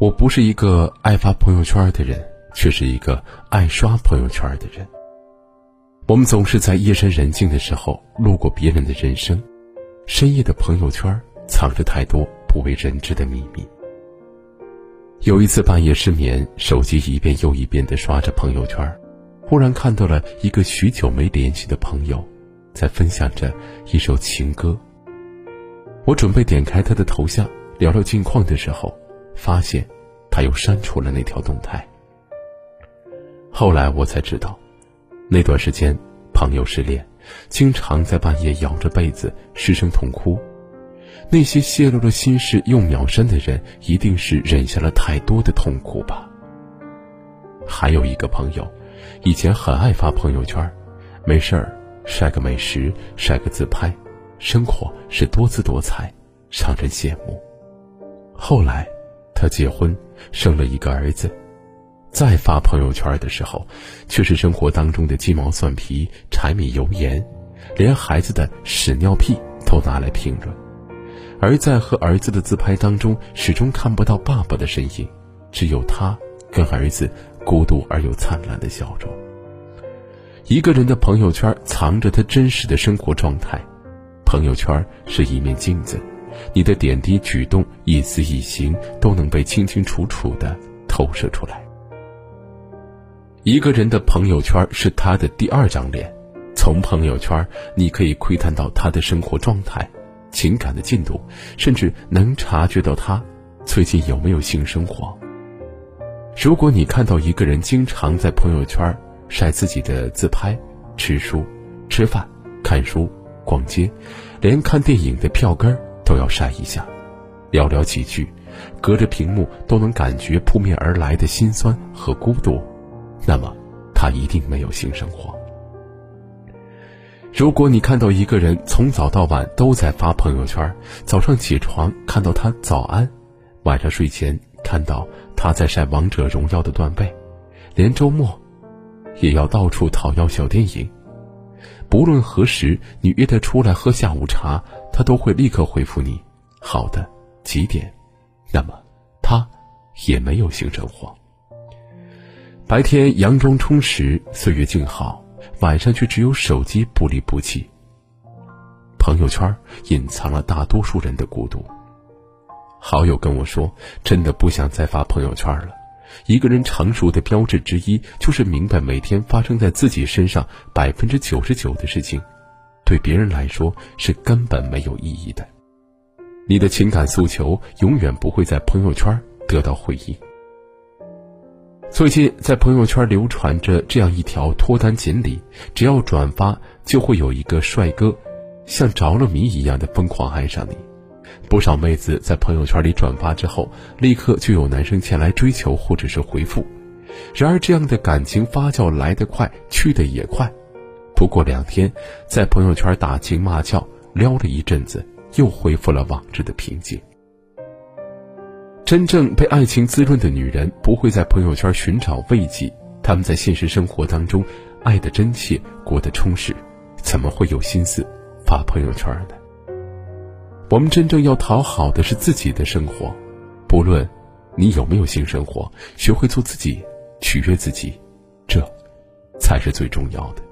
我不是一个爱发朋友圈的人，却是一个爱刷朋友圈的人。我们总是在夜深人静的时候路过别人的人生，深夜的朋友圈藏着太多不为人知的秘密。有一次半夜失眠，手机一遍又一遍的刷着朋友圈，忽然看到了一个许久没联系的朋友，在分享着一首情歌。我准备点开他的头像聊聊近况的时候。发现，他又删除了那条动态。后来我才知道，那段时间朋友失恋，经常在半夜咬着被子失声痛哭。那些泄露了心事又秒删的人，一定是忍下了太多的痛苦吧。还有一个朋友，以前很爱发朋友圈，没事儿晒个美食，晒个自拍，生活是多姿多彩，让人羡慕。后来。他结婚，生了一个儿子，再发朋友圈的时候，却是生活当中的鸡毛蒜皮、柴米油盐，连孩子的屎尿屁都拿来评论。而在和儿子的自拍当中，始终看不到爸爸的身影，只有他跟儿子孤独而又灿烂的笑容。一个人的朋友圈藏着他真实的生活状态，朋友圈是一面镜子。你的点滴举动、一丝一行都能被清清楚楚的投射出来。一个人的朋友圈是他的第二张脸，从朋友圈你可以窥探到他的生活状态、情感的进度，甚至能察觉到他最近有没有性生活。如果你看到一个人经常在朋友圈晒自己的自拍、吃书、吃饭、看书、逛街，连看电影的票根儿。都要晒一下，寥寥几句，隔着屏幕都能感觉扑面而来的心酸和孤独，那么他一定没有性生活。如果你看到一个人从早到晚都在发朋友圈，早上起床看到他早安，晚上睡前看到他在晒王者荣耀的段位，连周末也要到处讨要小电影，不论何时你约他出来喝下午茶。他都会立刻回复你，好的，几点？那么，他也没有性生活。白天佯装充实，岁月静好，晚上却只有手机不离不弃。朋友圈隐藏了大多数人的孤独。好友跟我说，真的不想再发朋友圈了。一个人成熟的标志之一，就是明白每天发生在自己身上百分之九十九的事情。对别人来说是根本没有意义的，你的情感诉求永远不会在朋友圈得到回应。最近在朋友圈流传着这样一条脱单锦鲤，只要转发就会有一个帅哥，像着了迷一样的疯狂爱上你。不少妹子在朋友圈里转发之后，立刻就有男生前来追求或者是回复。然而这样的感情发酵来得快，去得也快。不过两天，在朋友圈打情骂俏撩了一阵子，又恢复了往日的平静。真正被爱情滋润的女人，不会在朋友圈寻找慰藉，她们在现实生活当中爱的真切，过得充实，怎么会有心思发朋友圈呢？我们真正要讨好的是自己的生活，不论你有没有性生活，学会做自己，取悦自己，这才是最重要的。